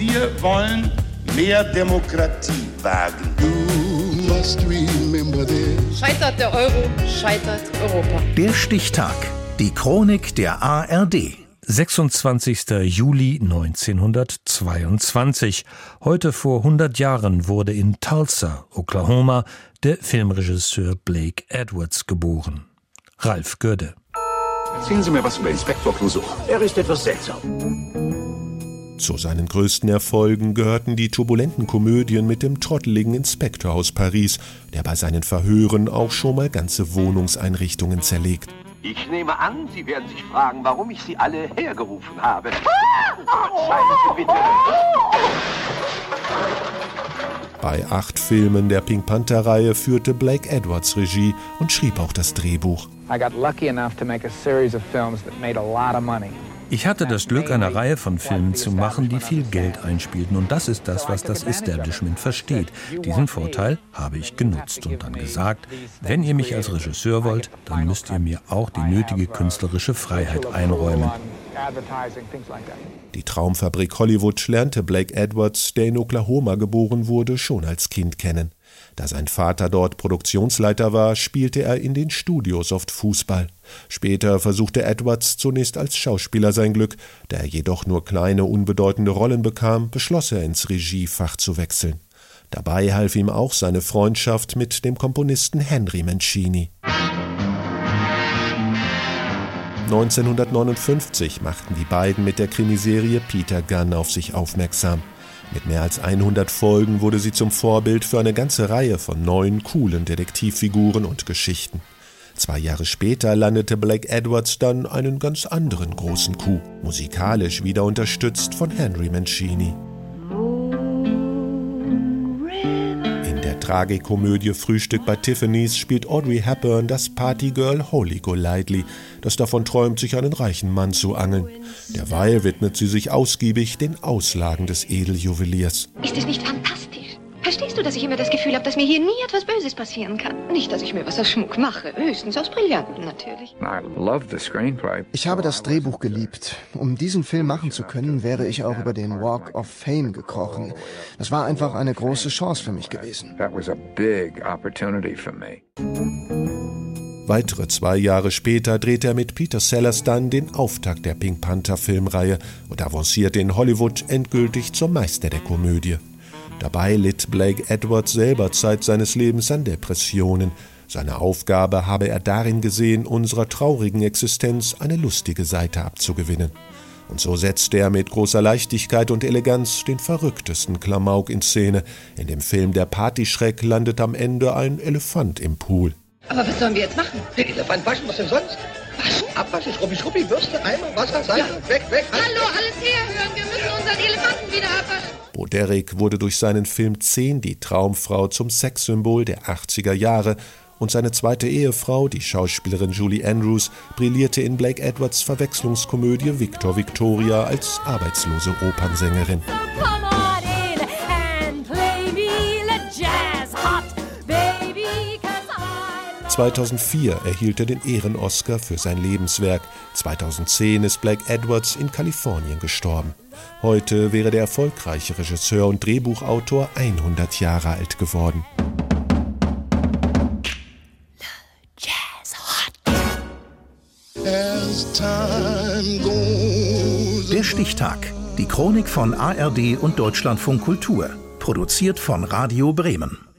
Wir wollen mehr Demokratie wagen. Scheitert der Euro, scheitert Europa. Der Stichtag. Die Chronik der ARD. 26. Juli 1922. Heute vor 100 Jahren wurde in Tulsa, Oklahoma, der Filmregisseur Blake Edwards geboren. Ralf Görde. Erzählen Sie mir was über Inspektor Clouseau. Er ist etwas seltsam. Zu seinen größten Erfolgen gehörten die turbulenten Komödien mit dem trotteligen Inspektor aus Paris, der bei seinen Verhören auch schon mal ganze Wohnungseinrichtungen zerlegt. Ich nehme an, Sie werden sich fragen, warum ich Sie alle hergerufen habe. Sie bitte. Bei acht Filmen der Pink Panther-Reihe führte Blake Edwards Regie und schrieb auch das Drehbuch. I got lucky enough to make a series of films that made a lot of money. Ich hatte das Glück, eine Reihe von Filmen zu machen, die viel Geld einspielten. Und das ist das, was das Establishment versteht. Diesen Vorteil habe ich genutzt und dann gesagt, wenn ihr mich als Regisseur wollt, dann müsst ihr mir auch die nötige künstlerische Freiheit einräumen. Die Traumfabrik Hollywood lernte Blake Edwards, der in Oklahoma geboren wurde, schon als Kind kennen. Da sein Vater dort Produktionsleiter war, spielte er in den Studios oft Fußball. Später versuchte Edwards zunächst als Schauspieler sein Glück, da er jedoch nur kleine, unbedeutende Rollen bekam, beschloss er ins Regiefach zu wechseln. Dabei half ihm auch seine Freundschaft mit dem Komponisten Henry Mancini. 1959 machten die beiden mit der Krimiserie Peter Gunn auf sich aufmerksam. Mit mehr als 100 Folgen wurde sie zum Vorbild für eine ganze Reihe von neuen, coolen Detektivfiguren und Geschichten. Zwei Jahre später landete Blake Edwards dann einen ganz anderen großen Coup, musikalisch wieder unterstützt von Henry Mancini. Tragikomödie Frühstück bei Tiffany's spielt Audrey Hepburn das Partygirl Holy Golightly, das davon träumt, sich einen reichen Mann zu angeln. Derweil widmet sie sich ausgiebig den Auslagen des Edeljuweliers. Ist es nicht fantastisch? Verstehst du, dass ich immer das Gefühl habe, dass mir hier nie etwas Böses passieren kann? Nicht, dass ich mir was aus Schmuck mache, höchstens aus Brillanten natürlich. Ich habe das Drehbuch geliebt. Um diesen Film machen zu können, wäre ich auch über den Walk of Fame gekrochen. Das war einfach eine große Chance für mich gewesen. Weitere zwei Jahre später dreht er mit Peter Sellers dann den Auftakt der Pink Panther Filmreihe und avanciert in Hollywood endgültig zum Meister der Komödie. Dabei litt Blake Edwards selber Zeit seines Lebens an Depressionen. Seine Aufgabe habe er darin gesehen, unserer traurigen Existenz eine lustige Seite abzugewinnen. Und so setzte er mit großer Leichtigkeit und Eleganz den verrücktesten Klamauk in Szene. In dem Film Der Partyschreck landet am Ende ein Elefant im Pool. Aber was sollen wir jetzt machen? Der Elefant waschen, was denn sonst? Waschen, abwaschen, Schrubbi, Schrubbi, Bürste, Eimer, Wasser, Seife, weg, weg. Hallo, alles herhören, wir müssen unseren Elefanten wieder abwaschen. Bo Derek wurde durch seinen Film 10 die Traumfrau zum Sexsymbol der 80er Jahre und seine zweite Ehefrau, die Schauspielerin Julie Andrews, brillierte in Blake Edwards Verwechslungskomödie Victor Victoria als arbeitslose Opernsängerin. 2004 erhielt er den Ehren-Oscar für sein Lebenswerk. 2010 ist Blake Edwards in Kalifornien gestorben. Heute wäre der erfolgreiche Regisseur und Drehbuchautor 100 Jahre alt geworden. Der Stichtag. Die Chronik von ARD und Deutschlandfunk Kultur. Produziert von Radio Bremen.